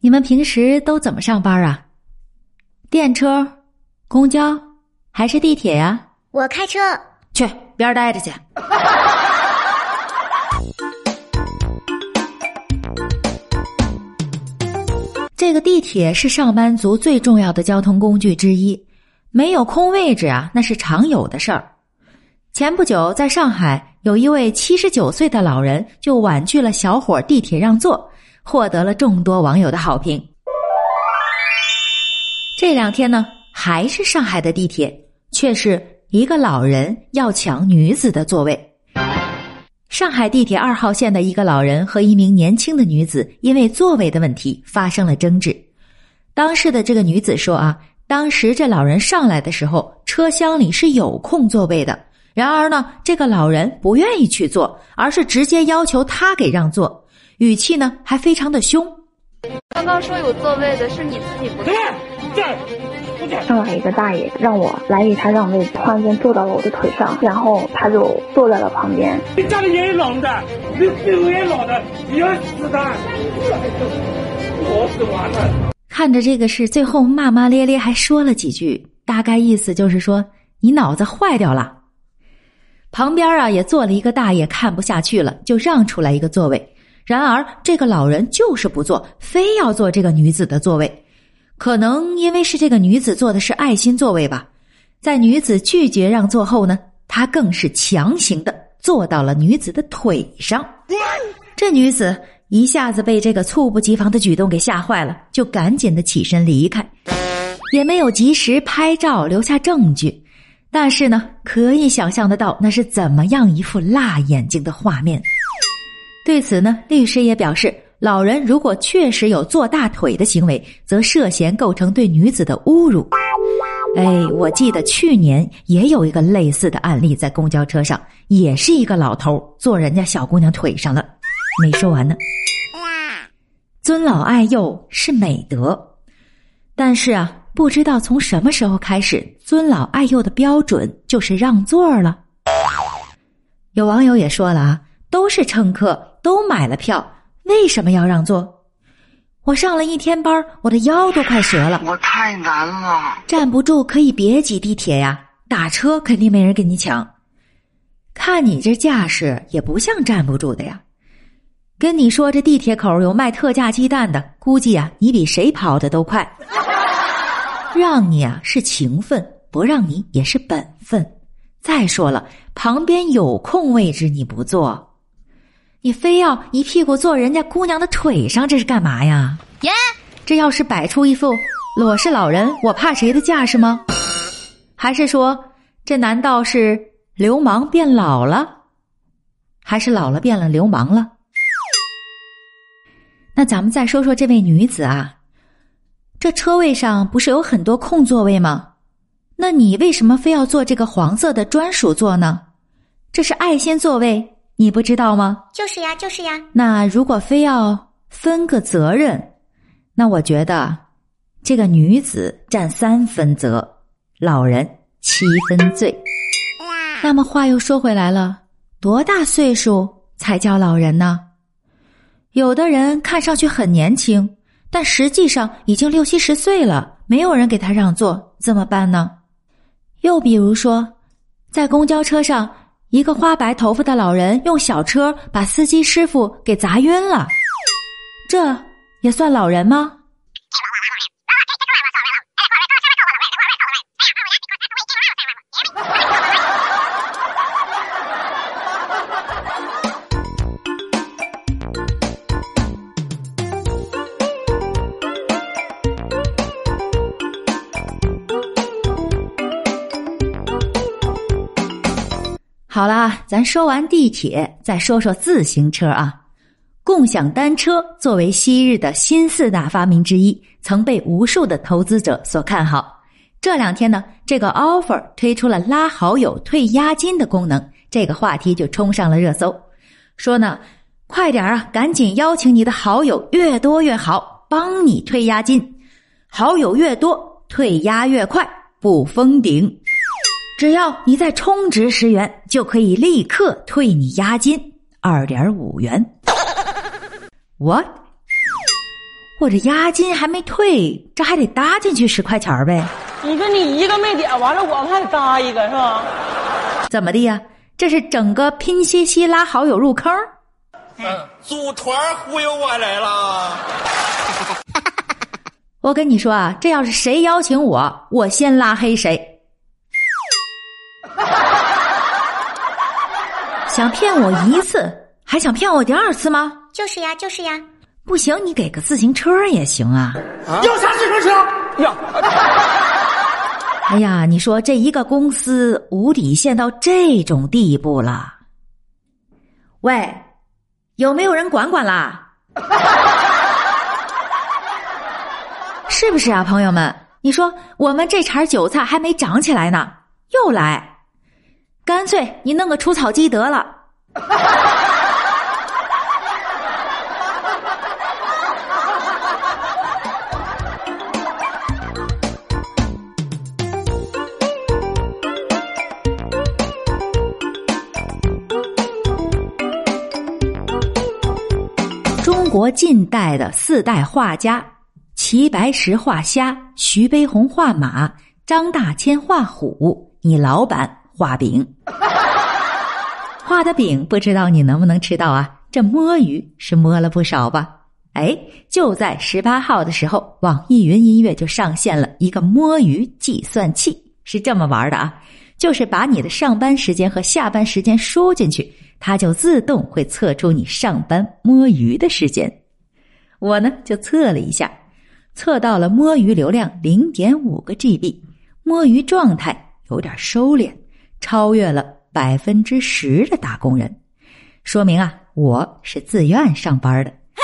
你们平时都怎么上班啊？电车、公交还是地铁呀？我开车，去边儿待着去。这个地铁是上班族最重要的交通工具之一，没有空位置啊，那是常有的事儿。前不久，在上海有一位七十九岁的老人就婉拒了小伙地铁让座，获得了众多网友的好评。这两天呢，还是上海的地铁，却是一个老人要抢女子的座位。上海地铁二号线的一个老人和一名年轻的女子因为座位的问题发生了争执。当时的这个女子说：“啊，当时这老人上来的时候，车厢里是有空座位的。然而呢，这个老人不愿意去坐，而是直接要求他给让座，语气呢还非常的凶。刚刚说有座位的是你自己不对。上来一个大爷让我来给他让位，突然间坐到了我的腿上，然后他就坐在了旁边。你家里也老的，你屁股也老的，你要死的！我死完了。看着这个事，最后骂骂咧咧，还说了几句，大概意思就是说你脑子坏掉了。旁边啊也坐了一个大爷，看不下去了，就让出来一个座位。然而这个老人就是不坐，非要坐这个女子的座位。可能因为是这个女子坐的是爱心座位吧，在女子拒绝让座后呢，他更是强行的坐到了女子的腿上。这女子一下子被这个猝不及防的举动给吓坏了，就赶紧的起身离开，也没有及时拍照留下证据。但是呢，可以想象得到那是怎么样一副辣眼睛的画面。对此呢，律师也表示。老人如果确实有坐大腿的行为，则涉嫌构成对女子的侮辱。哎，我记得去年也有一个类似的案例，在公交车上，也是一个老头坐人家小姑娘腿上了。没说完呢。尊老爱幼是美德，但是啊，不知道从什么时候开始，尊老爱幼的标准就是让座了。有网友也说了啊，都是乘客，都买了票。为什么要让座？我上了一天班，我的腰都快折了。我太难了，站不住可以别挤地铁呀，打车肯定没人跟你抢。看你这架势，也不像站不住的呀。跟你说，这地铁口有卖特价鸡蛋的，估计啊，你比谁跑的都快。让你啊是情分，不让你也是本分。再说了，旁边有空位置你不坐。你非要一屁股坐人家姑娘的腿上，这是干嘛呀？耶！这要是摆出一副裸是老人，我怕谁的架势吗？还是说这难道是流氓变老了？还是老了变了流氓了？那咱们再说说这位女子啊，这车位上不是有很多空座位吗？那你为什么非要坐这个黄色的专属座呢？这是爱心座位。你不知道吗？就是呀，就是呀。那如果非要分个责任，那我觉得这个女子占三分责，老人七分罪。那么话又说回来了，多大岁数才叫老人呢？有的人看上去很年轻，但实际上已经六七十岁了，没有人给他让座，怎么办呢？又比如说，在公交车上。一个花白头发的老人用小车把司机师傅给砸晕了，这也算老人吗？好啦，咱说完地铁，再说说自行车啊。共享单车作为昔日的新四大发明之一，曾被无数的投资者所看好。这两天呢，这个 offer 推出了拉好友退押金的功能，这个话题就冲上了热搜。说呢，快点啊，赶紧邀请你的好友，越多越好，帮你退押金。好友越多，退押越快，不封顶。只要你再充值十元，就可以立刻退你押金二点五元。What？我这押金还没退，这还得搭进去十块钱呗？你说你一个没点，完了我们还得搭一个是吧？怎么的呀？这是整个拼夕夕拉好友入坑？嗯，组团忽悠我来了。我跟你说啊，这要是谁邀请我，我先拉黑谁。想骗我一次，还想骗我第二次吗？就是呀，就是呀。不行，你给个自行车也行啊。要啥自行车？呀，哎呀，你说这一个公司无底线到这种地步了？喂，有没有人管管啦？是不是啊，朋友们？你说我们这茬韭菜还没长起来呢，又来。干脆你弄个除草机得了。中国近代的四代画家：齐白石画虾，徐悲鸿画马，张大千画虎。你老板。画饼，画的饼不知道你能不能吃到啊？这摸鱼是摸了不少吧？哎，就在十八号的时候，网易云音乐就上线了一个摸鱼计算器，是这么玩的啊，就是把你的上班时间和下班时间输进去，它就自动会测出你上班摸鱼的时间。我呢就测了一下，测到了摸鱼流量零点五个 GB，摸鱼状态有点收敛。超越了百分之十的打工人，说明啊，我是自愿上班的。嘿，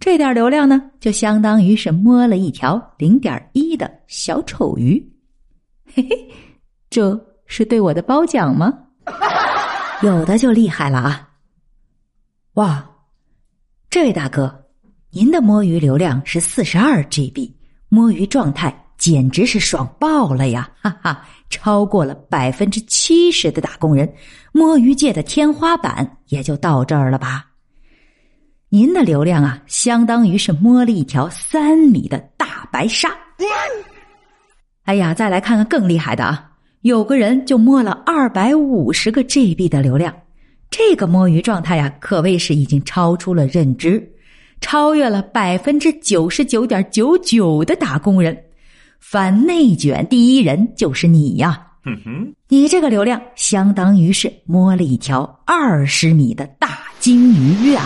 这点流量呢，就相当于是摸了一条零点一的小丑鱼。嘿嘿，这是对我的褒奖吗？有的就厉害了啊！哇，这位大哥，您的摸鱼流量是四十二 GB，摸鱼状态。简直是爽爆了呀！哈哈，超过了百分之七十的打工人，摸鱼界的天花板也就到这儿了吧？您的流量啊，相当于是摸了一条三米的大白鲨。哎呀，再来看看更厉害的啊！有个人就摸了二百五十个 GB 的流量，这个摸鱼状态呀，可谓是已经超出了认知，超越了百分之九十九点九九的打工人。反内卷第一人就是你呀！哼哼，你这个流量相当于是摸了一条二十米的大鲸鱼啊！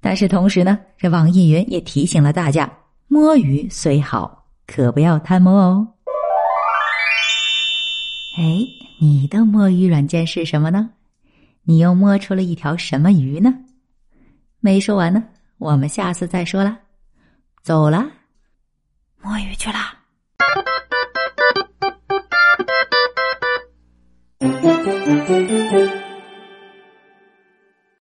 但是同时呢，这网易云也提醒了大家：摸鱼虽好，可不要贪摸哦。哎，你的摸鱼软件是什么呢？你又摸出了一条什么鱼呢？没说完呢，我们下次再说啦。走了。摸鱼去了。